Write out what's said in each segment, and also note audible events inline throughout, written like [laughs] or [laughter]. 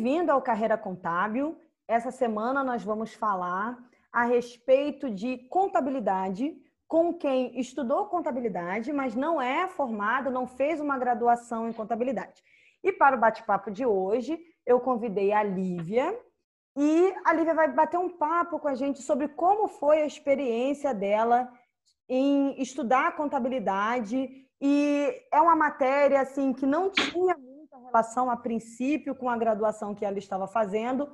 Bem-vindo ao Carreira Contábil. Essa semana nós vamos falar a respeito de contabilidade com quem estudou contabilidade, mas não é formado, não fez uma graduação em contabilidade. E para o bate-papo de hoje, eu convidei a Lívia, e a Lívia vai bater um papo com a gente sobre como foi a experiência dela em estudar contabilidade e é uma matéria assim que não tinha relação a princípio com a graduação que ela estava fazendo.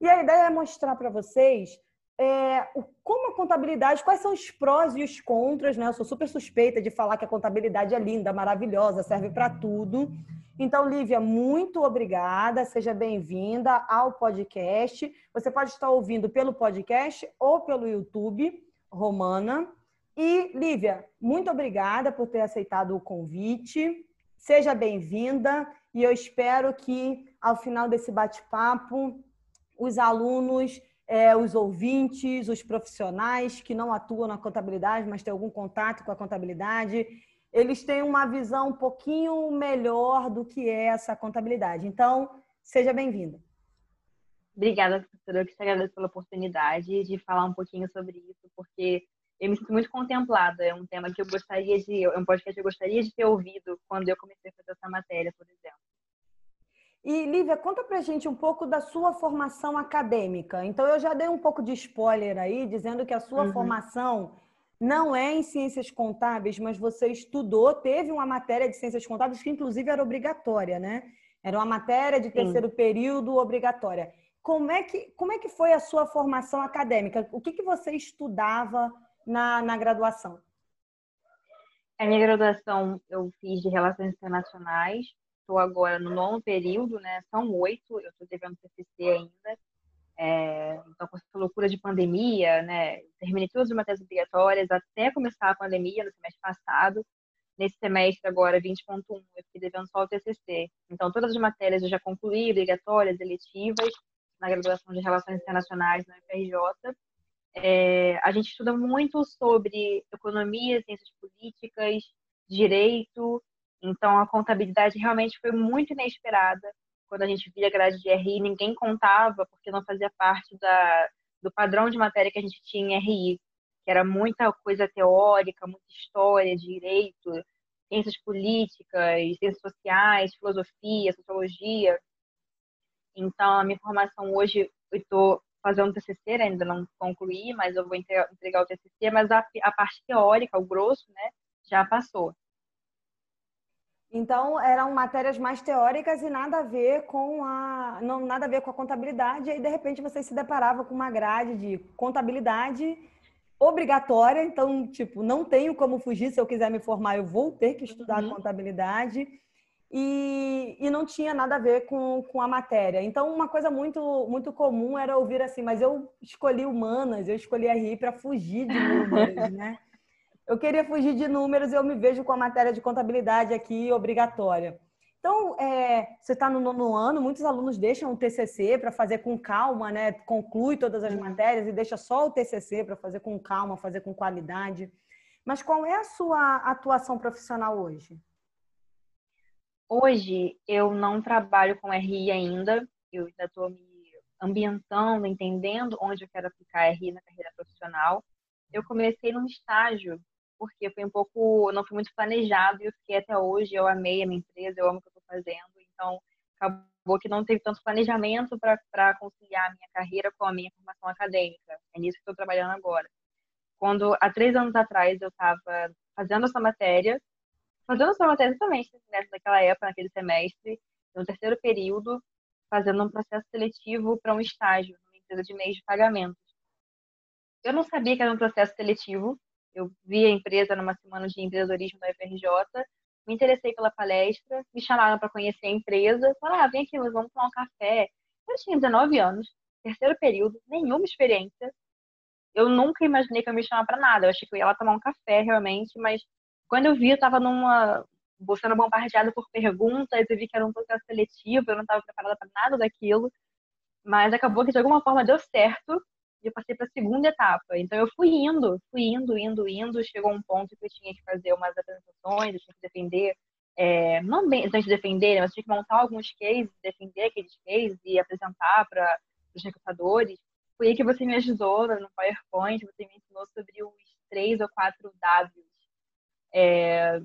E a ideia é mostrar para vocês é, como a contabilidade, quais são os prós e os contras, né? Eu sou super suspeita de falar que a contabilidade é linda, maravilhosa, serve para tudo. Então, Lívia, muito obrigada, seja bem-vinda ao podcast. Você pode estar ouvindo pelo podcast ou pelo YouTube, Romana. E, Lívia, muito obrigada por ter aceitado o convite. Seja bem-vinda e eu espero que, ao final desse bate-papo, os alunos, é, os ouvintes, os profissionais que não atuam na contabilidade, mas têm algum contato com a contabilidade, eles têm uma visão um pouquinho melhor do que é essa contabilidade. Então, seja bem-vinda. Obrigada, professora. Eu que te agradeço pela oportunidade de falar um pouquinho sobre isso, porque eu me sinto muito contemplada. É um tema que eu gostaria de, é um podcast que eu gostaria de ter ouvido quando eu comecei a fazer essa matéria, por exemplo. E, Lívia, conta pra gente um pouco da sua formação acadêmica. Então, eu já dei um pouco de spoiler aí, dizendo que a sua uhum. formação não é em ciências contábeis, mas você estudou, teve uma matéria de ciências contábeis que inclusive era obrigatória, né? Era uma matéria de terceiro Sim. período obrigatória. Como é, que, como é que foi a sua formação acadêmica? O que, que você estudava na, na graduação? A minha graduação eu fiz de Relações Internacionais. Estou agora no nono período, né? São oito, eu estou devendo TCC ainda. É, então, com essa loucura de pandemia, né, terminei todas as matérias obrigatórias até começar a pandemia no semestre passado. Nesse semestre agora, 20.1, eu fiquei devendo só o TCC. Então, todas as matérias eu já concluí, obrigatórias, eletivas, na graduação de Relações Internacionais na UFRJ. É, a gente estuda muito sobre economia, ciências políticas, direito. Então, a contabilidade realmente foi muito inesperada quando a gente via grade de RI, ninguém contava, porque não fazia parte da, do padrão de matéria que a gente tinha em RI, que era muita coisa teórica, muita história, direito, ciências políticas, ciências sociais, filosofia, sociologia. Então, a minha formação hoje, eu estou fazendo TCC, né, ainda não concluí, mas eu vou entregar o TCC, mas a, a parte teórica, o grosso, né, já passou. Então, eram matérias mais teóricas e nada a ver com a não nada a ver com a contabilidade, e aí de repente você se deparava com uma grade de contabilidade obrigatória, então, tipo, não tenho como fugir, se eu quiser me formar, eu vou ter que estudar uhum. contabilidade. E, e não tinha nada a ver com, com a matéria. Então, uma coisa muito, muito comum era ouvir assim, mas eu escolhi humanas, eu escolhi RI para fugir de números, né? [laughs] eu queria fugir de números e eu me vejo com a matéria de contabilidade aqui obrigatória. Então, é, você está no nono ano, muitos alunos deixam o TCC para fazer com calma, né? Conclui todas as matérias e deixa só o TCC para fazer com calma, fazer com qualidade. Mas qual é a sua atuação profissional hoje? Hoje eu não trabalho com RI ainda. Eu ainda estou me ambientando, entendendo onde eu quero aplicar RI na carreira profissional. Eu comecei num estágio porque foi um pouco, não foi muito planejado e eu fiquei até hoje, eu amei a minha empresa, eu amo o que eu estou fazendo, então acabou que não teve tanto planejamento para conciliar a minha carreira com a minha formação acadêmica. É nisso que estou trabalhando agora. Quando, há três anos atrás, eu estava fazendo essa matéria, fazendo essa matéria também, naquela época, naquele semestre, no terceiro período, fazendo um processo seletivo para um estágio numa empresa de meios de pagamento. Eu não sabia que era um processo seletivo, eu vi a empresa numa semana de empreendedorismo da FRJ, me interessei pela palestra, me chamaram para conhecer a empresa, falaram, ah, vem aqui, vamos tomar um café. Eu tinha 19 anos, terceiro período, nenhuma experiência. Eu nunca imaginei que eu me chamar para nada. Eu achei que eu ia lá tomar um café realmente, mas quando eu vi, eu estava numa sendo bombardeada por perguntas, eu vi que era um processo seletivo, eu não estava preparada para nada daquilo, mas acabou que de alguma forma deu certo e eu passei para a segunda etapa. Então eu fui indo, fui indo, indo, indo, chegou um ponto que eu tinha que fazer umas apresentações, eu tinha que defender é, não bem antes de defender, mas tinha que montar alguns cases, defender aqueles cases e apresentar para os recrutadores. Foi aí que você me ajudou no PowerPoint, você me ensinou sobre os três ou quatro Ws, é,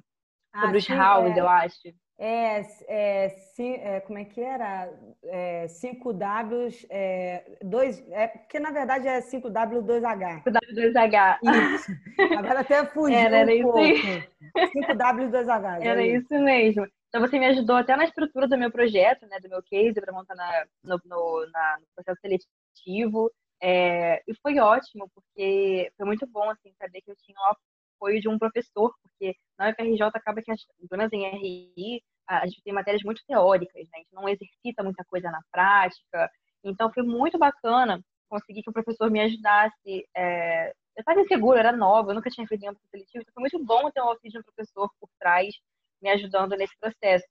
sobre ah, os sim, hows, é. eu acho. É, é, é, como é que era? É, 5Ws, é, dois, é, porque na verdade é 5W, 2H. 5W, 2H. Isso. Agora até fugiu era, era um pouco. 5W, 2H. Era isso. isso mesmo. Então você me ajudou até na estrutura do meu projeto, né, do meu case, para montar na, no, no, na, no, processo seletivo. É, e foi ótimo, porque foi muito bom assim, saber que eu tinha um apoio de um professor, porque na UFRJ acaba que, pelo menos em RI, a gente tem matérias muito teóricas, né? a gente não exercita muita coisa na prática. Então, foi muito bacana conseguir que o professor me ajudasse. É... Eu estava insegura, era nova, eu nunca tinha feito nenhum seletivo, então foi muito bom ter um auxílio de um professor por trás me ajudando nesse processo.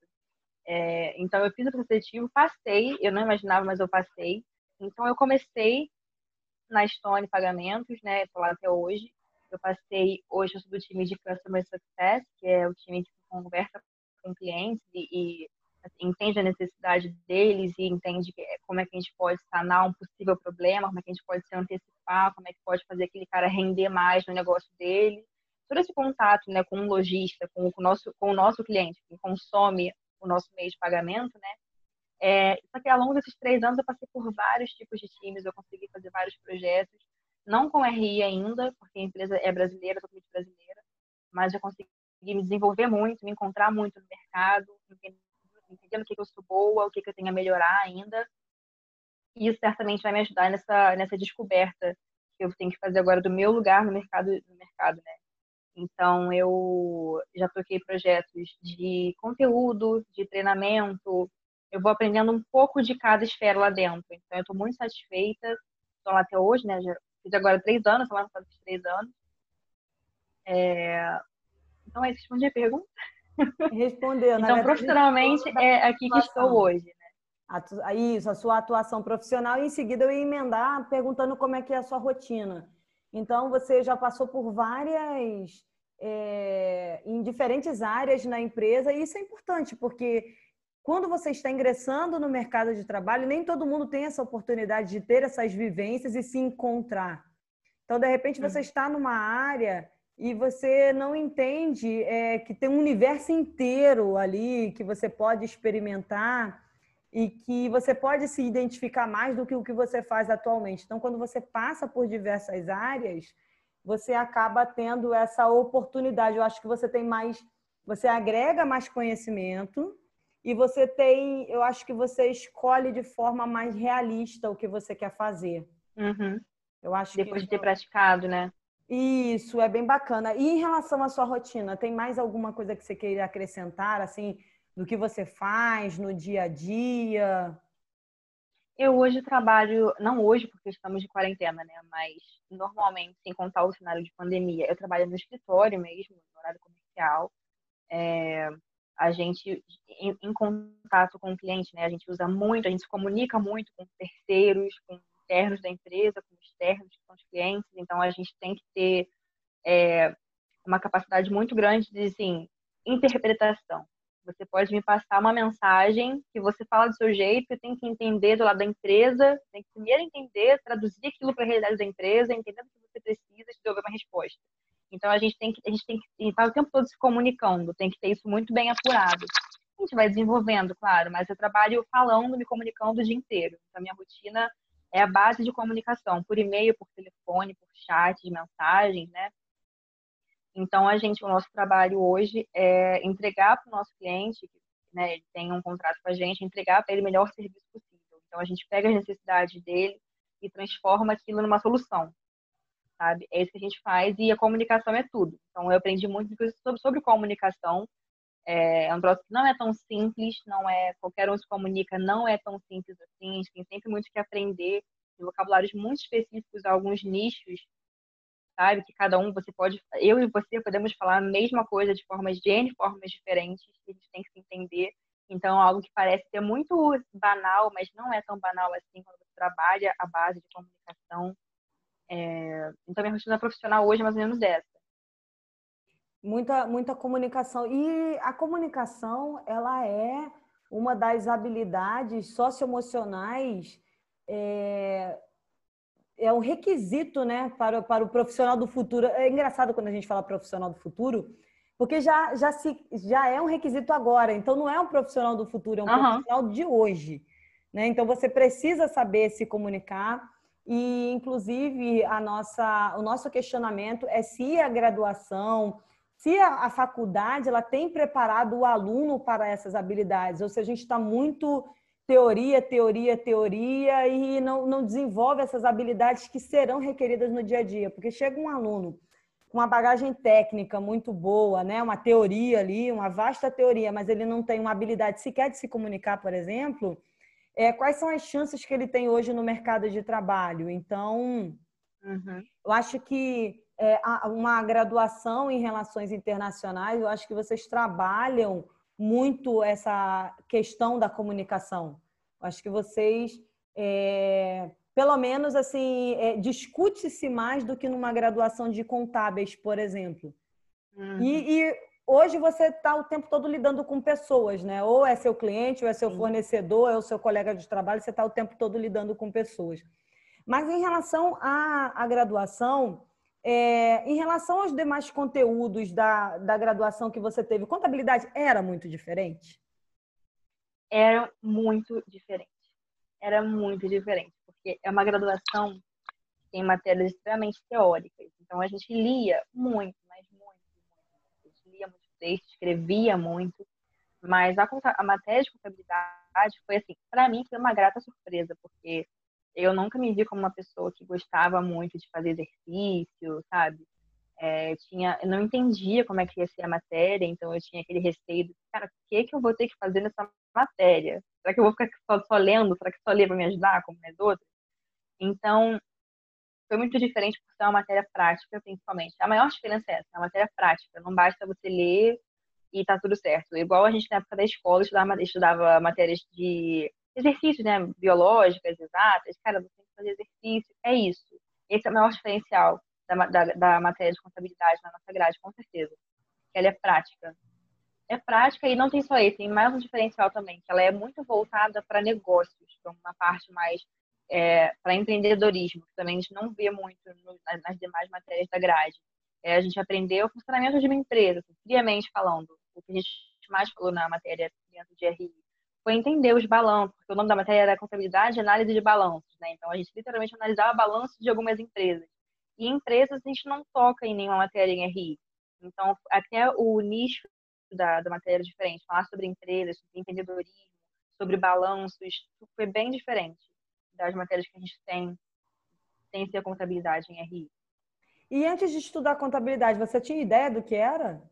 É... Então, eu fiz o seletivo, passei, eu não imaginava, mas eu passei. Então, eu comecei na Stone Pagamentos, né? Estou lá até hoje. Eu passei, hoje eu sou do time de Customer Success, que é o time que conversa com clientes e, e assim, entende a necessidade deles e entende como é que a gente pode sanar um possível problema, como é que a gente pode se antecipar, como é que pode fazer aquele cara render mais no negócio dele. Todo esse contato né, com o lojista, com o nosso, com o nosso cliente, que consome o nosso meio de pagamento, né? É, só que ao longo desses três anos eu passei por vários tipos de times, eu consegui fazer vários projetos não com RI ainda, porque a empresa é brasileira, totalmente brasileira, mas já consegui me desenvolver muito, me encontrar muito no mercado, entendendo o que, que eu sou boa, o que, que eu tenho a melhorar ainda. E isso certamente vai me ajudar nessa, nessa descoberta que eu tenho que fazer agora do meu lugar no mercado, no mercado, né? Então, eu já toquei projetos de conteúdo, de treinamento, eu vou aprendendo um pouco de cada esfera lá dentro. Então, eu estou muito satisfeita, estou lá até hoje, né? Fiz agora três anos, semana passada fiz três anos. É... Então, aí, respondi a pergunta? Respondeu. então, profissionalmente, é aqui que estou hoje. Né? Isso, a sua atuação profissional. E em seguida eu ia emendar perguntando como é que é a sua rotina. Então, você já passou por várias... É, em diferentes áreas na empresa, e isso é importante, porque quando você está ingressando no mercado de trabalho, nem todo mundo tem essa oportunidade de ter essas vivências e se encontrar. Então, de repente, você está numa área e você não entende é, que tem um universo inteiro ali que você pode experimentar e que você pode se identificar mais do que o que você faz atualmente. Então, quando você passa por diversas áreas, você acaba tendo essa oportunidade. Eu acho que você tem mais, você agrega mais conhecimento e você tem, eu acho que você escolhe de forma mais realista o que você quer fazer. Uhum. Eu acho Depois que... de ter praticado, né? Isso, é bem bacana. E em relação à sua rotina, tem mais alguma coisa que você queira acrescentar, assim, do que você faz no dia a dia? Eu hoje trabalho, não hoje porque estamos de quarentena, né? Mas normalmente, sem contar o cenário de pandemia, eu trabalho no escritório mesmo, no horário comercial. É, a gente, em, em, contato com o cliente, né, a gente usa muito, a gente se comunica muito com terceiros, com internos da empresa, com externos, com os clientes, então a gente tem que ter é, uma capacidade muito grande de, assim, interpretação. Você pode me passar uma mensagem que você fala do seu jeito, eu tenho que entender do lado da empresa, tem que primeiro entender, traduzir aquilo para a realidade da empresa, entender o que você precisa e desenvolver uma resposta. Então a gente tem que a gente tem que estar o tempo todo se comunicando, tem que ter isso muito bem apurado. A gente vai desenvolvendo, claro, mas eu trabalho falando, me comunicando o dia inteiro. Então a minha rotina é a base de comunicação, por e-mail, por telefone, por chat, de mensagens, né? Então a gente, o nosso trabalho hoje é entregar para o nosso cliente, né, ele tem um contrato com a gente, entregar para ele o melhor serviço possível. Então a gente pega as necessidades dele e transforma aquilo numa solução sabe? É isso que a gente faz e a comunicação é tudo. Então, eu aprendi muito sobre, sobre comunicação. É, é um troço que não é tão simples, não é qualquer um se comunica, não é tão simples assim. A gente tem sempre muito que aprender, vocabulários muito específicos, alguns nichos, sabe? Que cada um você pode, eu e você podemos falar a mesma coisa de formas de formas diferentes, a gente tem que se entender. Então, algo que parece ser muito banal, mas não é tão banal assim quando você trabalha a base de comunicação é, então, minha rotina profissional hoje é mais ou menos essa. Muita, muita comunicação. E a comunicação, ela é uma das habilidades socioemocionais, é, é um requisito né, para, para o profissional do futuro. É engraçado quando a gente fala profissional do futuro, porque já, já, se, já é um requisito agora. Então, não é um profissional do futuro, é um uhum. profissional de hoje. Né? Então, você precisa saber se comunicar. E, inclusive, a nossa, o nosso questionamento é se a graduação, se a, a faculdade ela tem preparado o aluno para essas habilidades, ou se a gente está muito teoria, teoria, teoria e não, não desenvolve essas habilidades que serão requeridas no dia a dia. Porque chega um aluno com uma bagagem técnica muito boa, né? uma teoria ali, uma vasta teoria, mas ele não tem uma habilidade sequer de se comunicar, por exemplo, é, quais são as chances que ele tem hoje no mercado de trabalho? Então, uhum. eu acho que é, uma graduação em relações internacionais, eu acho que vocês trabalham muito essa questão da comunicação. Eu acho que vocês, é, pelo menos, assim, é, discute-se mais do que numa graduação de contábeis, por exemplo. Uhum. E, e, hoje você está o tempo todo lidando com pessoas, né? Ou é seu cliente, ou é seu fornecedor, ou é o seu colega de trabalho, você está o tempo todo lidando com pessoas. Mas em relação à, à graduação, é, em relação aos demais conteúdos da, da graduação que você teve, contabilidade era muito diferente? Era muito diferente. Era muito diferente, porque é uma graduação que tem matérias extremamente teóricas. Então a gente lia muito. Texto, escrevia muito. Mas a, a matéria de contabilidade foi assim, para mim foi uma grata surpresa, porque eu nunca me vi como uma pessoa que gostava muito de fazer exercício, sabe? É, tinha, eu não entendia como é que ia ser a matéria, então eu tinha aquele receio de, cara, o que, que eu vou ter que fazer nessa matéria? Será que eu vou ficar só, só lendo? Será que só ler vai me ajudar, como as outras? Então, foi muito diferente por ser uma matéria prática, principalmente. A maior diferença é essa, a matéria prática. Não basta você ler e tá tudo certo. Igual a gente na época da escola estudava, estudava matérias de exercícios, né, biológicas, exatas, cara, você tem que fazer exercício, é isso. Esse é o maior diferencial da, da, da matéria de contabilidade na nossa grade, com certeza. Que ela é prática. É prática e não tem só esse, tem mais um diferencial também, que ela é muito voltada para negócios, para uma parte mais é, para empreendedorismo, que também a gente não vê muito no, nas demais matérias da grade. É, a gente aprendeu o funcionamento de uma empresa, assim, friamente falando, o que a gente mais falou na matéria dentro de RI foi entender os balanços, porque o nome da matéria era contabilidade e análise de balanços, né? Então a gente literalmente analisava balanços de algumas empresas. E empresas a gente não toca em nenhuma matéria em RI. Então até o nicho da, da matéria é diferente, falar sobre empresas, sobre empreendedorismo, sobre balanços, foi bem diferente das matérias que a gente tem sem ser contabilidade em RI. E antes de estudar contabilidade, você tinha ideia do que era?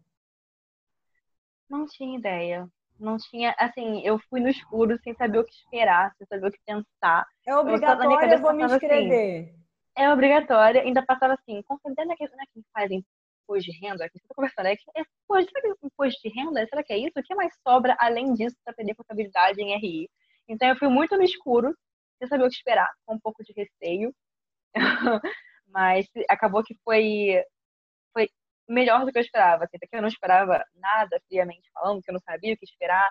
Não tinha ideia não tinha, assim, eu fui no escuro sem saber o que esperar, sem saber o que pensar. É obrigatório, eu, eu vou me assim, inscrever. Assim, é obrigatória, ainda passava assim, considerando é que, não é que faz imposto de renda, que você tá conversando, é que, é, pô, será que é imposto de renda? Será que é isso? O que mais sobra além disso para aprender contabilidade em RI? Então eu fui muito no escuro, sem saber o que esperar, com um pouco de receio. [laughs] Mas acabou que foi melhor do que eu esperava. Assim, que eu não esperava nada, friamente falando, que eu não sabia o que esperar.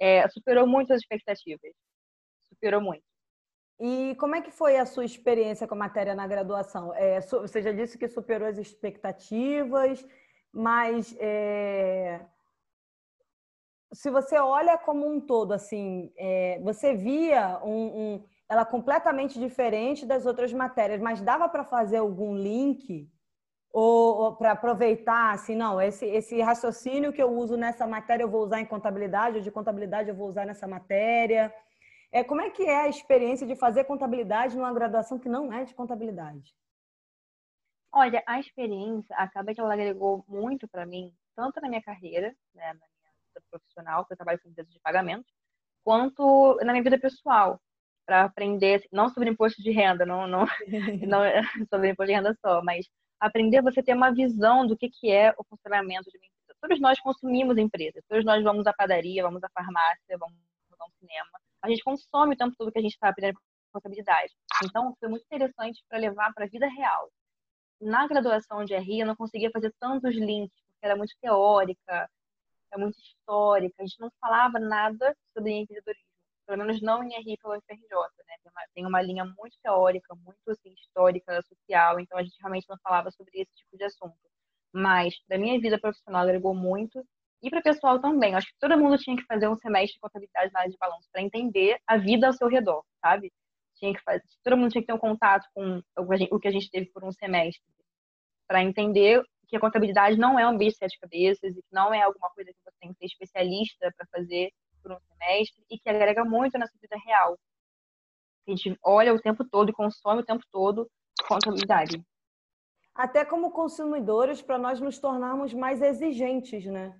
É, superou muito as expectativas. Superou muito. E como é que foi a sua experiência com a matéria na graduação? É, você já disse que superou as expectativas, mas é, se você olha como um todo, assim, é, você via um, um, ela completamente diferente das outras matérias, mas dava para fazer algum link ou, ou para aproveitar, assim, não, esse, esse raciocínio que eu uso nessa matéria eu vou usar em contabilidade, ou de contabilidade eu vou usar nessa matéria. É, como é que é a experiência de fazer contabilidade numa graduação que não é de contabilidade? Olha, a experiência acaba que ela agregou muito para mim, tanto na minha carreira, né, na minha vida profissional, que eu trabalho com empresas de pagamento, quanto na minha vida pessoal, para aprender, assim, não sobre imposto de renda, não, não, [laughs] não sobre imposto de renda só, mas aprender você ter uma visão do que, que é o funcionamento de uma empresa. Todos nós consumimos empresas, todos nós vamos à padaria, vamos à farmácia, vamos ao cinema. A gente consome o tempo todo que a gente está aprendendo responsabilidade. Então, foi muito interessante para levar para a vida real. Na graduação de RI, eu não conseguia fazer tantos links, porque era muito teórica, é muito histórica. A gente não falava nada sobre empreendedorismo, pelo menos não em RI pela UFRJ, né? Tem uma, tem uma linha muito teórica, muito assim, histórica, social, então a gente realmente não falava sobre esse tipo de assunto. Mas, da minha vida profissional, agregou muito e para pessoal também. Acho que todo mundo tinha que fazer um semestre de contabilidade na área de balanço para entender a vida ao seu redor, sabe? Tinha que fazer, todo mundo tinha que ter um contato com o que a gente teve por um semestre para entender que a contabilidade não é um bicho de sete cabeças e que não é alguma coisa que você tem que ser especialista para fazer e que agrega muito na sua vida real. A gente olha o tempo todo e consome o tempo todo contabilidade. Até como consumidores, para nós nos tornarmos mais exigentes, né?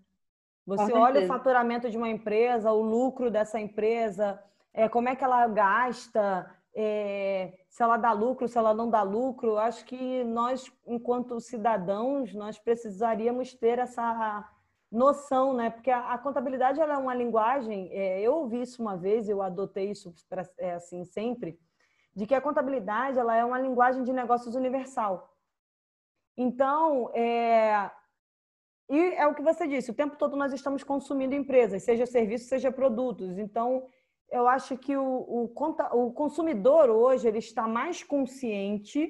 Você olha o faturamento de uma empresa, o lucro dessa empresa, é, como é que ela gasta, é, se ela dá lucro, se ela não dá lucro. Acho que nós, enquanto cidadãos, nós precisaríamos ter essa noção, né? Porque a, a contabilidade é uma linguagem. É, eu ouvi isso uma vez, eu adotei isso pra, é, assim sempre, de que a contabilidade ela é uma linguagem de negócios universal. Então, é, e é o que você disse, o tempo todo nós estamos consumindo empresas, seja serviços, seja produtos. Então, eu acho que o, o, o consumidor hoje ele está mais consciente,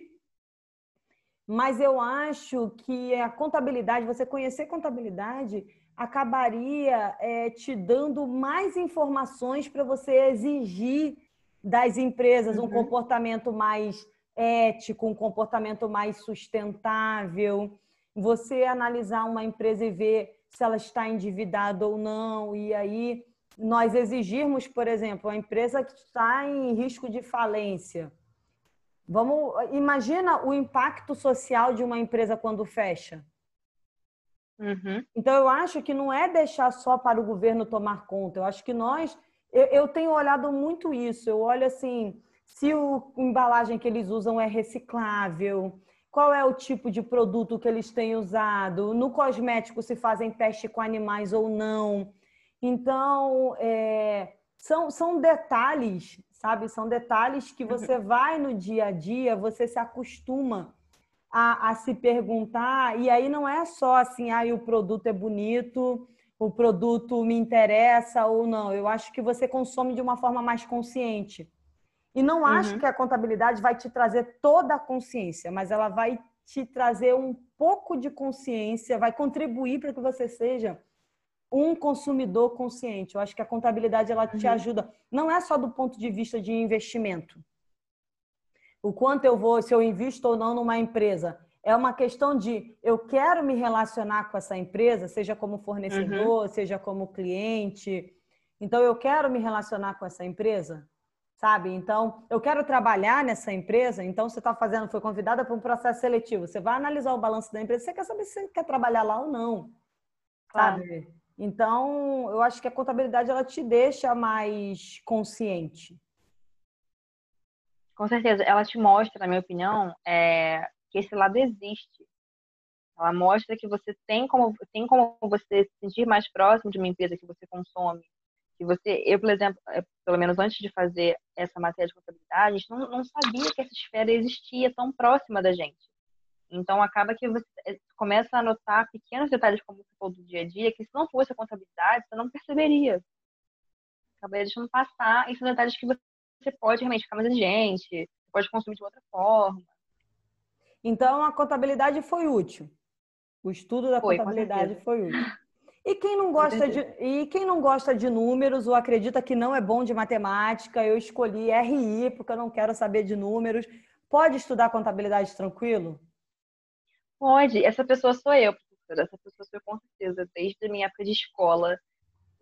mas eu acho que a contabilidade, você conhecer contabilidade, acabaria é, te dando mais informações para você exigir das empresas uhum. um comportamento mais ético, um comportamento mais sustentável você analisar uma empresa e ver se ela está endividada ou não, e aí nós exigirmos, por exemplo, a empresa que está em risco de falência. Vamos, imagina o impacto social de uma empresa quando fecha. Uhum. Então eu acho que não é deixar só para o governo tomar conta. Eu acho que nós, eu, eu tenho olhado muito isso. Eu olho assim, se o embalagem que eles usam é reciclável, qual é o tipo de produto que eles têm usado, no cosmético se fazem teste com animais ou não. Então, é, são, são detalhes, sabe? São detalhes que você uhum. vai no dia a dia, você se acostuma a, a se perguntar, e aí não é só assim, ah, o produto é bonito, o produto me interessa ou não. Eu acho que você consome de uma forma mais consciente. E não acho uhum. que a contabilidade vai te trazer toda a consciência, mas ela vai te trazer um pouco de consciência, vai contribuir para que você seja um consumidor consciente. Eu acho que a contabilidade ela te uhum. ajuda, não é só do ponto de vista de investimento. O quanto eu vou, se eu invisto ou não numa empresa, é uma questão de eu quero me relacionar com essa empresa, seja como fornecedor, uhum. seja como cliente. Então eu quero me relacionar com essa empresa sabe? Então, eu quero trabalhar nessa empresa, então você está fazendo, foi convidada para um processo seletivo, você vai analisar o balanço da empresa, você quer saber se você quer trabalhar lá ou não, sabe? Então, eu acho que a contabilidade ela te deixa mais consciente. Com certeza, ela te mostra, na minha opinião, é, que esse lado existe. Ela mostra que você tem como, tem como você se sentir mais próximo de uma empresa que você consome, que você, eu, por exemplo, é, pelo menos antes de fazer essa matéria de contabilidade, a não, não sabia que essa esfera existia tão próxima da gente. Então, acaba que você é, começa a notar pequenos detalhes, como falou do dia a dia, que se não fosse a contabilidade, você não perceberia. Acabaria deixando passar. E são detalhes que você pode realmente ficar mais exigente, pode consumir de outra forma. Então, a contabilidade foi útil. O estudo da foi, contabilidade foi útil. E quem não gosta de e quem não gosta de números ou acredita que não é bom de matemática, eu escolhi RI porque eu não quero saber de números. Pode estudar contabilidade tranquilo? Pode. Essa pessoa sou eu, professora. Essa pessoa sou eu com certeza. Desde a minha época de escola,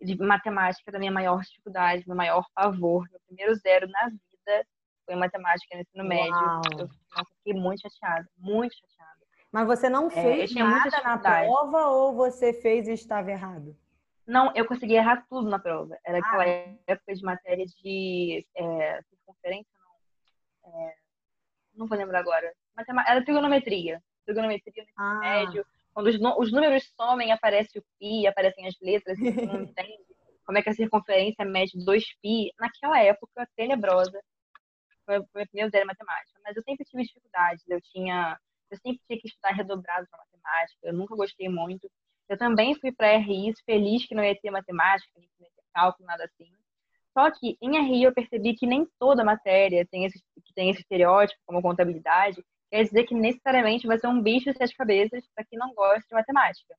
de matemática, da minha maior dificuldade, meu maior pavor. Meu primeiro zero na vida foi matemática no ensino Uau. médio. Eu fiquei muito chateada, muito chateada. Mas você não é, fez é, nada na prova ou você fez e estava errado? Não, eu consegui errar tudo na prova. Era ah. aquela época de matéria de é, circunferência, não. É, não vou lembrar agora. Era trigonometria. Trigonometria no ah. médio. Quando os, os, números somem, aparece o pi, aparecem as letras, você não [laughs] entende como é que a circunferência mede 2π. Naquela época, tenebrosa, foi o meu primeiro zero em matemática. Mas eu sempre tive dificuldades. Eu tinha eu sempre tinha que estudar redobrado para matemática, eu nunca gostei muito. Eu também fui para RI feliz que não ia ter matemática, nem que não ia ter cálculo, nada assim. Só que em RI eu percebi que nem toda matéria tem esse, tem esse estereótipo, como contabilidade, quer dizer que necessariamente vai ser um bicho de sete cabeças para quem não gosta de matemática.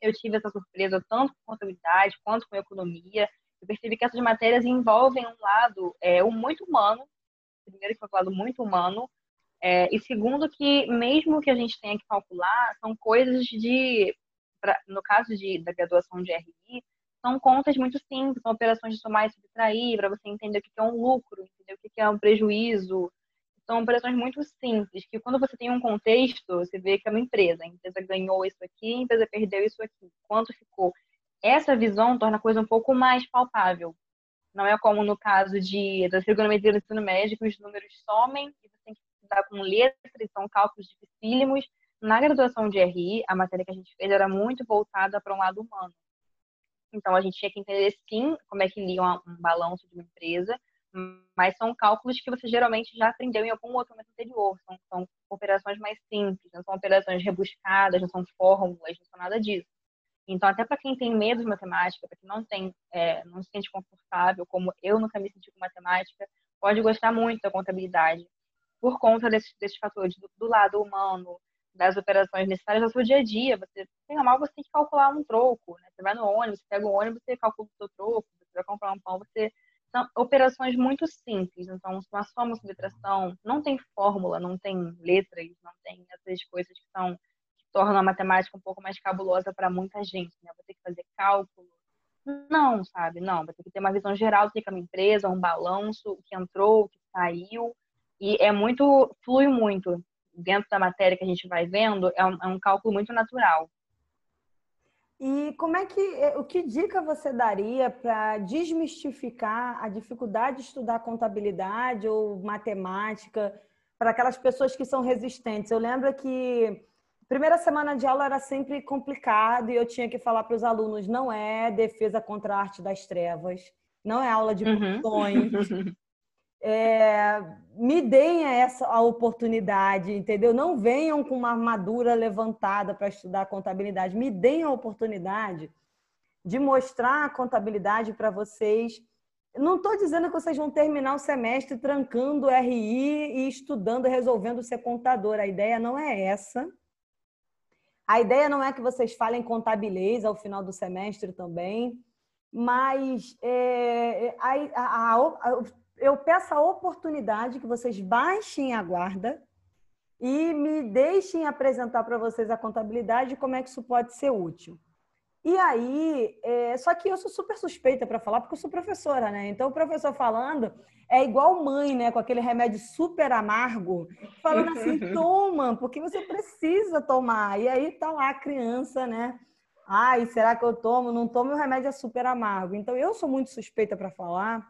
Eu tive essa surpresa tanto com contabilidade quanto com economia. Eu percebi que essas matérias envolvem um lado é, um muito humano, primeiro que é um lado muito humano, é, e segundo que mesmo que a gente tenha que calcular, são coisas de, pra, no caso de, da graduação de RI, são contas muito simples, são operações de somar e subtrair, para você entender o que é um lucro, entender o que é um prejuízo. São operações muito simples, que quando você tem um contexto, você vê que é uma empresa. A empresa ganhou isso aqui, a empresa perdeu isso aqui. Quanto ficou? Essa visão torna a coisa um pouco mais palpável. Não é como no caso de, da trigonometria do ensino médio, que os números somem e você tem que estudar com letras, são cálculos dificílimos. Na graduação de RI, a matéria que a gente fez era muito voltada para um lado humano. Então, a gente tinha que entender, sim, como é que lia um balanço de uma empresa, mas são cálculos que você geralmente já aprendeu em algum outro momento anterior. São, são operações mais simples, não são operações rebuscadas, não são fórmulas, não são nada disso. Então, até para quem tem medo de matemática, para quem não tem, é, não se sente confortável, como eu nunca me senti com matemática, pode gostar muito da contabilidade, por conta desses, desses fatores do, do lado humano, das operações necessárias ao seu dia a dia. Você, tem mal, você tem que calcular um troco, né? Você vai no ônibus, você pega o ônibus, você calcula o seu troco, você vai comprar um pão, você... São operações muito simples, então uma soma, subtração, não tem fórmula, não tem letras, não tem essas coisas que são que tornam a matemática um pouco mais cabulosa para muita gente, né? Vou ter que fazer cálculo. Não, sabe? Não, vai ter que ter uma visão geral do que é uma empresa, um balanço, o que entrou, o que saiu, e é muito, flui muito dentro da matéria que a gente vai vendo, é um, é um cálculo muito natural. E como é que, eh, o que dica você daria para desmistificar a dificuldade de estudar contabilidade ou matemática para aquelas pessoas que são resistentes? Eu lembro que primeira semana de aula era sempre complicado e eu tinha que falar para os alunos: não é defesa contra a arte das trevas, não é aula de uhum. [laughs] é, me deem essa a oportunidade, entendeu? Não venham com uma armadura levantada para estudar contabilidade. Me deem a oportunidade de mostrar a contabilidade para vocês. Não estou dizendo que vocês vão terminar o semestre trancando RI e estudando, resolvendo ser contador. A ideia não é essa. A ideia não é que vocês falem contabilês ao final do semestre também, mas é, a, a, a, eu peço a oportunidade que vocês baixem a guarda e me deixem apresentar para vocês a contabilidade e como é que isso pode ser útil. E aí, é, só que eu sou super suspeita para falar, porque eu sou professora, né? Então, o professor falando é igual mãe, né? Com aquele remédio super amargo, falando assim, [laughs] toma, porque você precisa tomar. E aí tá lá a criança, né? Ai, será que eu tomo? Não tomo, o remédio é super amargo. Então, eu sou muito suspeita para falar,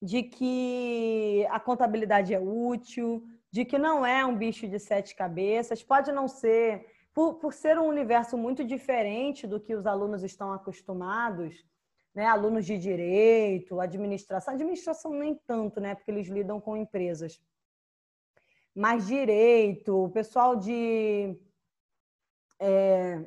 de que a contabilidade é útil, de que não é um bicho de sete cabeças, pode não ser, por, por ser um universo muito diferente do que os alunos estão acostumados, né? alunos de direito, administração, administração nem tanto, né? porque eles lidam com empresas, mas direito, o pessoal de é,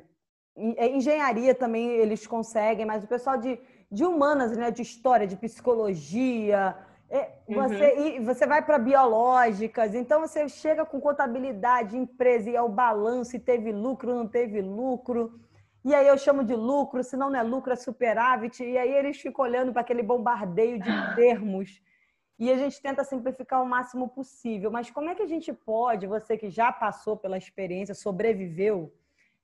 engenharia também eles conseguem, mas o pessoal de de humanas, né? De história, de psicologia. É, você, uhum. e você vai para biológicas, então você chega com contabilidade, empresa, e é o balanço, e teve lucro, não teve lucro. E aí eu chamo de lucro, se não não é lucro, é superávit. E aí eles ficam olhando para aquele bombardeio de [laughs] termos. E a gente tenta simplificar o máximo possível. Mas como é que a gente pode, você que já passou pela experiência, sobreviveu,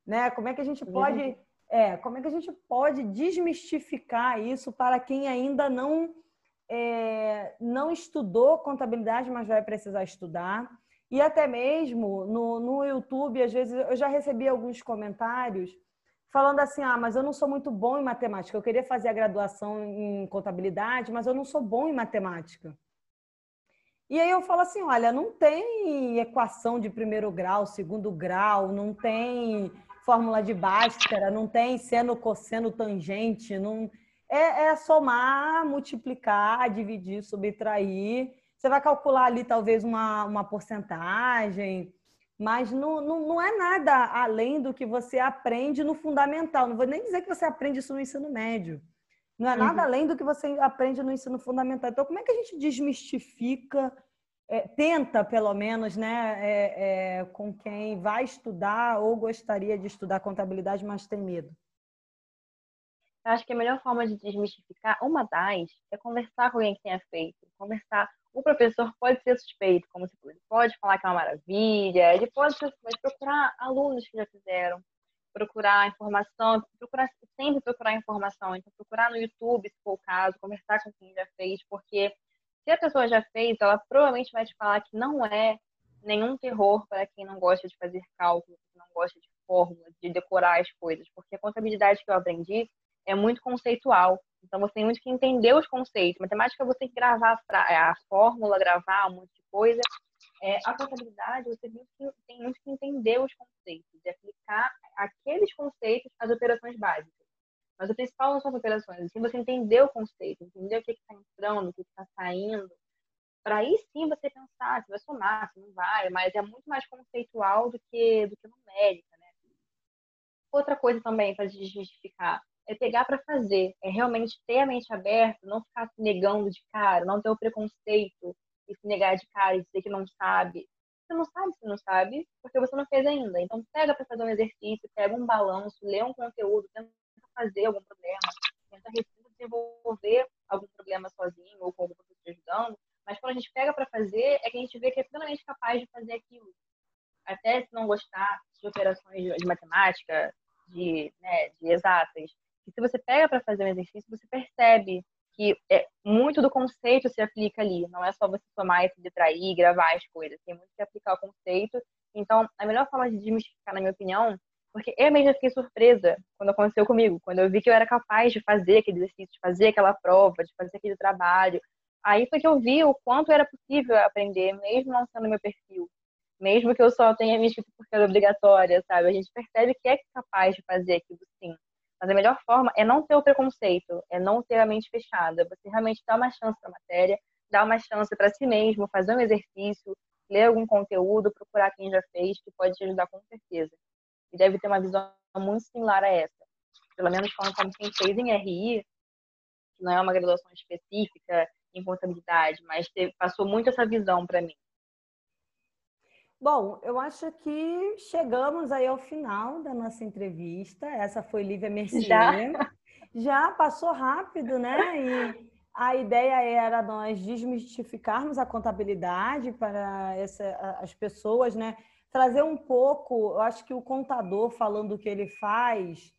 né? Como é que a gente pode uhum. É, como é que a gente pode desmistificar isso para quem ainda não, é, não estudou contabilidade, mas vai precisar estudar? E até mesmo no, no YouTube, às vezes, eu já recebi alguns comentários falando assim: ah, mas eu não sou muito bom em matemática. Eu queria fazer a graduação em contabilidade, mas eu não sou bom em matemática. E aí eu falo assim: olha, não tem equação de primeiro grau, segundo grau, não tem fórmula de Bhaskara, não tem seno, cosseno, tangente, não é, é somar, multiplicar, dividir, subtrair. Você vai calcular ali talvez uma, uma porcentagem, mas não, não, não é nada além do que você aprende no fundamental. Não vou nem dizer que você aprende isso no ensino médio. Não é nada uhum. além do que você aprende no ensino fundamental. Então, como é que a gente desmistifica, é, tenta, pelo menos, né, é, é, com quem vai estudar ou gostaria de estudar contabilidade, mas tem medo? Eu acho que a melhor forma de desmistificar, uma das, é conversar com alguém que tenha feito. Conversar o professor pode ser suspeito, como se ele pode falar que é uma maravilha, ele pode, pode procurar alunos que já fizeram, procurar informação, procurar sempre procurar informação, então procurar no YouTube, se for o caso, conversar com quem já fez, porque se a pessoa já fez, ela provavelmente vai te falar que não é nenhum terror para quem não gosta de fazer cálculo, que não gosta de fórmula, de decorar as coisas, porque a contabilidade que eu aprendi é muito conceitual. Então você tem muito que entender os conceitos. Matemática você tem que gravar a fórmula, gravar um monte de coisa. É, a contabilidade você tem muito que entender os conceitos e aplicar aqueles conceitos às operações básicas. Mas o principal não são as operações, assim você entender o conceito, entender o que está entrando, o que está saindo, para aí sim você pensar se vai somar, se não vai, mas é muito mais conceitual do que, do que numérica, né? Outra coisa também para desmistificar, é pegar para fazer, é realmente ter a mente aberta, não ficar se negando de cara, não ter o preconceito e se negar de cara e dizer que não sabe. Você não sabe se não sabe, porque você não fez ainda. Então pega para fazer um exercício, pega um balanço, lê um conteúdo, tenta fazer algum problema, tenta desenvolver algum problema sozinho ou com algum professor ajudando. Mas quando a gente pega para fazer, é que a gente vê que é plenamente capaz de fazer aquilo. Até se não gostar de operações de matemática, de, né, de exatas, se você pega para fazer um exercício, você percebe que é, muito do conceito se aplica ali. Não é só você somar e se distrair, gravar as coisas. Tem muito que aplicar o conceito. Então, a melhor forma de desmistificar, na minha opinião, porque eu mesma fiquei surpresa quando aconteceu comigo, quando eu vi que eu era capaz de fazer aquele exercício, de fazer aquela prova, de fazer aquele trabalho. Aí foi que eu vi o quanto era possível aprender, mesmo não sendo meu perfil. Mesmo que eu só tenha me inscrito porque era obrigatória, sabe? A gente percebe que é capaz de fazer aquilo sim. Mas a melhor forma é não ter o preconceito, é não ter a mente fechada. Você realmente dá uma chance para a matéria, dá uma chance para si mesmo, fazer um exercício, ler algum conteúdo, procurar quem já fez, que pode te ajudar com certeza. E deve ter uma visão muito similar a essa. Pelo menos falando como quem fez em RI, que não é uma graduação específica em contabilidade, mas teve, passou muito essa visão para mim. Bom, eu acho que chegamos aí ao final da nossa entrevista. Essa foi Lívia Mercier. Já? [laughs] Já passou rápido, né? E a ideia era nós desmistificarmos a contabilidade para essa, as pessoas, né? Trazer um pouco, eu acho que o contador falando o que ele faz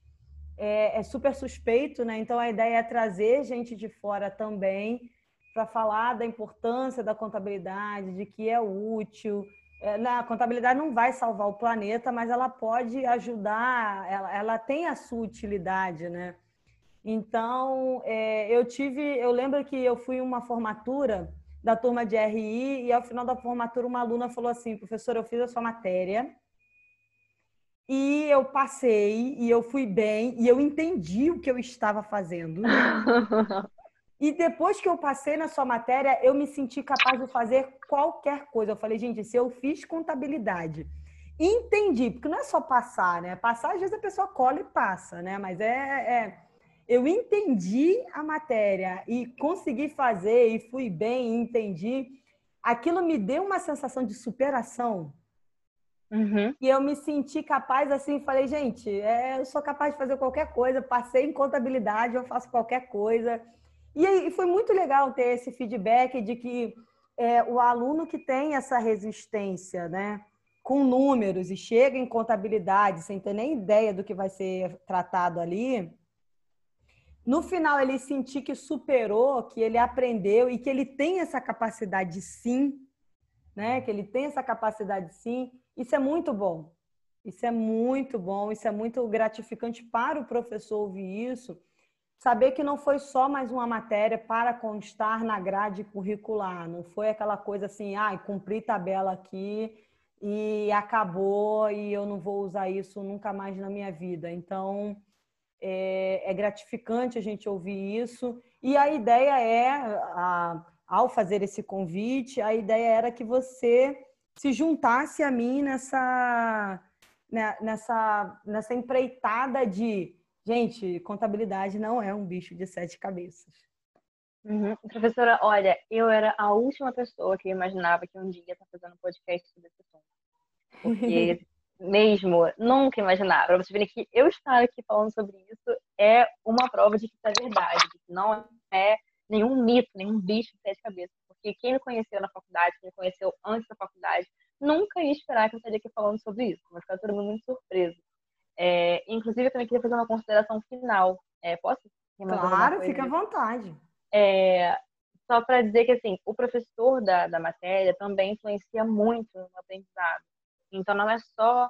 é, é super suspeito, né? Então a ideia é trazer gente de fora também para falar da importância da contabilidade, de que é útil, é, a contabilidade não vai salvar o planeta, mas ela pode ajudar, ela, ela tem a sua utilidade, né? Então, é, eu tive, eu lembro que eu fui uma formatura da turma de RI e ao final da formatura uma aluna falou assim, professor, eu fiz a sua matéria e eu passei e eu fui bem e eu entendi o que eu estava fazendo. [laughs] E depois que eu passei na sua matéria, eu me senti capaz de fazer qualquer coisa. Eu falei, gente, se eu fiz contabilidade, entendi, porque não é só passar, né? Passar, às vezes a pessoa cola e passa, né? Mas é, é eu entendi a matéria e consegui fazer e fui bem, entendi. Aquilo me deu uma sensação de superação. Uhum. E eu me senti capaz assim, falei, gente, é, eu sou capaz de fazer qualquer coisa. Passei em contabilidade, eu faço qualquer coisa. E, e foi muito legal ter esse feedback de que é, o aluno que tem essa resistência, né, com números e chega em contabilidade sem ter nem ideia do que vai ser tratado ali, no final ele sentir que superou, que ele aprendeu e que ele tem essa capacidade sim, né? Que ele tem essa capacidade sim. Isso é muito bom. Isso é muito bom, isso é muito gratificante para o professor ouvir isso saber que não foi só mais uma matéria para constar na grade curricular, não foi aquela coisa assim, ah, cumpri tabela aqui e acabou e eu não vou usar isso nunca mais na minha vida. Então, é, é gratificante a gente ouvir isso. E a ideia é, a, ao fazer esse convite, a ideia era que você se juntasse a mim nessa, né, nessa, nessa empreitada de, gente, contabilidade não é um bicho de sete cabeças. Uhum. Professora, olha, eu era a última pessoa que imaginava que um dia ia estar fazendo podcast sobre esse assunto. Porque [laughs] mesmo, nunca imaginava. Para vocês verem que eu estar aqui falando sobre isso é uma prova de que isso é verdade, de que não é nenhum mito, nenhum bicho de sete cabeças. Porque quem me conheceu na faculdade, quem me conheceu antes da faculdade, nunca ia esperar que eu estaria aqui falando sobre isso. Vai ficar todo mundo muito surpreso. É, inclusive, eu também queria fazer uma consideração final. É, posso? Claro, fica à vontade. É, só para dizer que assim, o professor da, da matéria também influencia muito no aprendizado. Então, não é só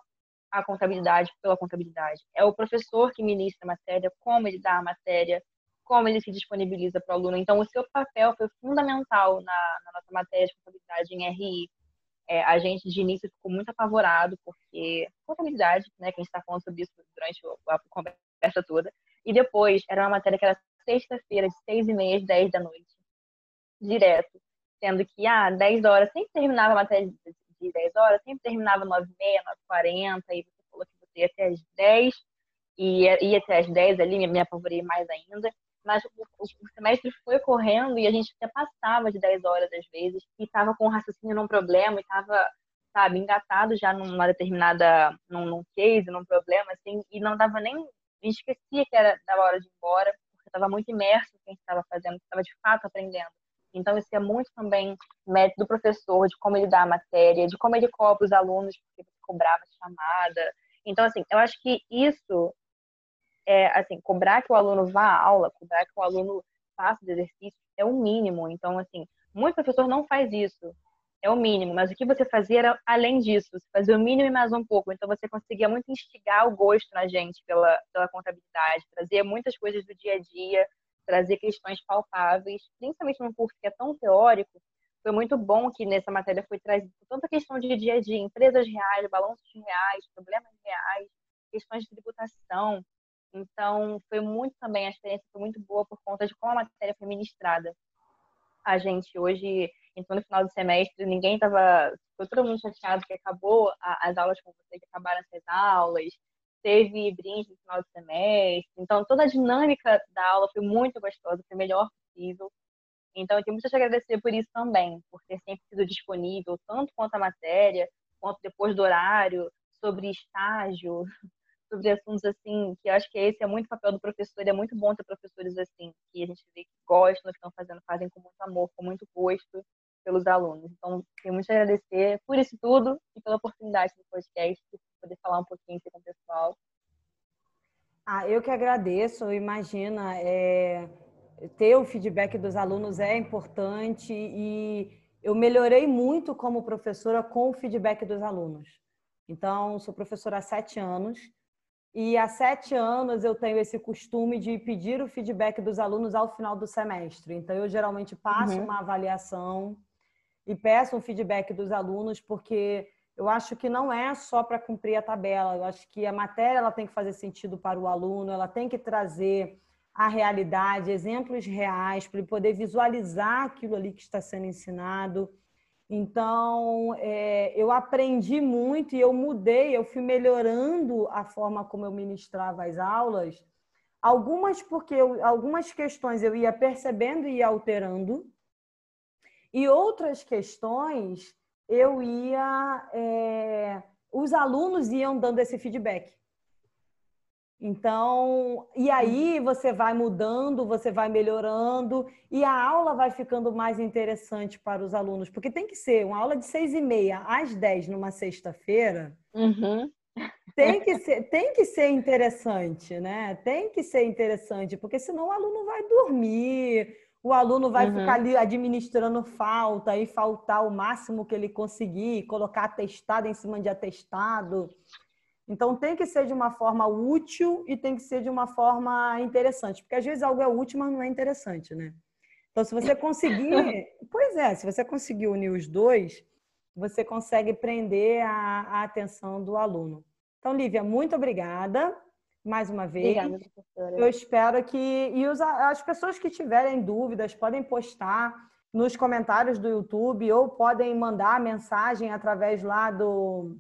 a contabilidade pela contabilidade. É o professor que ministra a matéria, como ele dá a matéria, como ele se disponibiliza para o aluno. Então, o seu papel foi fundamental na, na nossa matéria de contabilidade em RI. É, a gente, de início, ficou muito apavorado, porque contabilidade, né, que a gente está falando sobre isso durante a conversa toda, e depois, era uma matéria que era sexta-feira, de seis e meia às dez da noite, direto. Sendo que, ah, dez horas, sempre terminava a matéria de 10 horas, sempre terminava 9 h 30 9 40 e você falou que você ia até as 10, e ia até as 10 ali, me apavorei mais ainda. Mas o, o, o, semestre foi correndo e a gente até passava de 10 horas às vezes, e estava com o raciocínio num problema, e estava, sabe, engatado já numa determinada, num, num case, num problema, assim, e não dava nem, a gente esquecia que era da hora de ir embora, porque estava muito imerso no que a gente estava fazendo, estava de fato aprendendo. Então, isso é muito também mérito do professor, de como ele dá a matéria, de como ele cobra os alunos, porque você cobrava chamada. Então, assim, eu acho que isso é, assim, cobrar que o aluno vá à aula, cobrar que o aluno faça os exercícios, é o mínimo. Então, assim, muito professor não faz isso. É o mínimo, mas o que você fazia era além disso, você fazia o mínimo e mais um pouco. Então você conseguia muito instigar o gosto na gente pela, pela contabilidade, trazia muitas coisas do dia a dia, trazer questões palpáveis, principalmente num curso que é tão teórico, foi muito bom que nessa matéria foi trazida tanta questão de dia a dia, empresas reais, balanços reais, problemas reais, questões de tributação. Então, foi muito também, a experiência foi muito boa por conta de como a matéria foi ministrada. A gente hoje, então no final do semestre, ninguém estava, todo mundo chateado que acabou as aulas com você, que acabaram essas aulas, teve brinde no final do semestre. Então, toda a dinâmica da aula foi muito gostosa, foi melhor possível. Então, eu tenho muito a te agradecer por isso também, por ter sempre sido disponível, tanto quanto a matéria, quanto depois do horário, sobre estágio, [laughs] sobre assuntos assim, que acho que esse é muito o papel do professor, e é muito bom ter professores assim, que a gente vê que gostam que estão fazendo, fazem com muito amor, com muito gosto pelos alunos. Então, tenho muito a agradecer por isso tudo e pela oportunidade do podcast, de poder falar um pouquinho aqui com o pessoal. Ah, eu que agradeço. Imagina, é, ter o feedback dos alunos é importante e eu melhorei muito como professora com o feedback dos alunos. Então, sou professora há sete anos e há sete anos eu tenho esse costume de pedir o feedback dos alunos ao final do semestre. Então, eu geralmente passo uhum. uma avaliação e peço um feedback dos alunos, porque eu acho que não é só para cumprir a tabela. Eu acho que a matéria ela tem que fazer sentido para o aluno, ela tem que trazer a realidade, exemplos reais, para ele poder visualizar aquilo ali que está sendo ensinado. Então, é, eu aprendi muito e eu mudei, eu fui melhorando a forma como eu ministrava as aulas. Algumas porque eu, algumas questões eu ia percebendo e ia alterando, e outras questões, eu ia. É, os alunos iam dando esse feedback. Então, e aí você vai mudando, você vai melhorando e a aula vai ficando mais interessante para os alunos, porque tem que ser uma aula de seis e meia às dez numa sexta-feira. Uhum. Tem que, ser, tem que ser interessante, né? Tem que ser interessante, porque senão o aluno vai dormir, o aluno vai uhum. ficar ali administrando falta e faltar o máximo que ele conseguir, colocar atestado em cima de atestado. Então tem que ser de uma forma útil e tem que ser de uma forma interessante, porque às vezes algo é útil, mas não é interessante, né? Então se você conseguir, [laughs] pois é, se você conseguir unir os dois, você consegue prender a, a atenção do aluno. Então, Lívia, muito obrigada mais uma vez. Obrigada, professora. Eu espero que. E as pessoas que tiverem dúvidas podem postar. nos comentários do YouTube ou podem mandar mensagem através lá do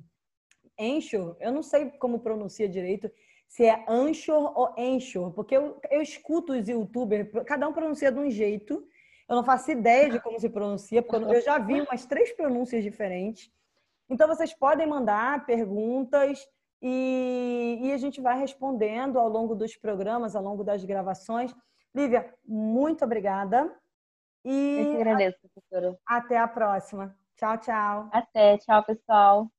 Anchor. Eu não sei como pronuncia direito, se é Anchor ou Anchor, porque eu, eu escuto os youtubers, cada um pronuncia de um jeito. Eu não faço ideia de como se pronuncia, porque eu já vi umas três pronúncias diferentes. Então, vocês podem mandar perguntas e, e, a gente vai respondendo ao longo dos programas, ao longo das gravações. Lívia, muito obrigada. E Eu que agradeço, professora. Até a próxima. Tchau, tchau. Até, tchau, pessoal.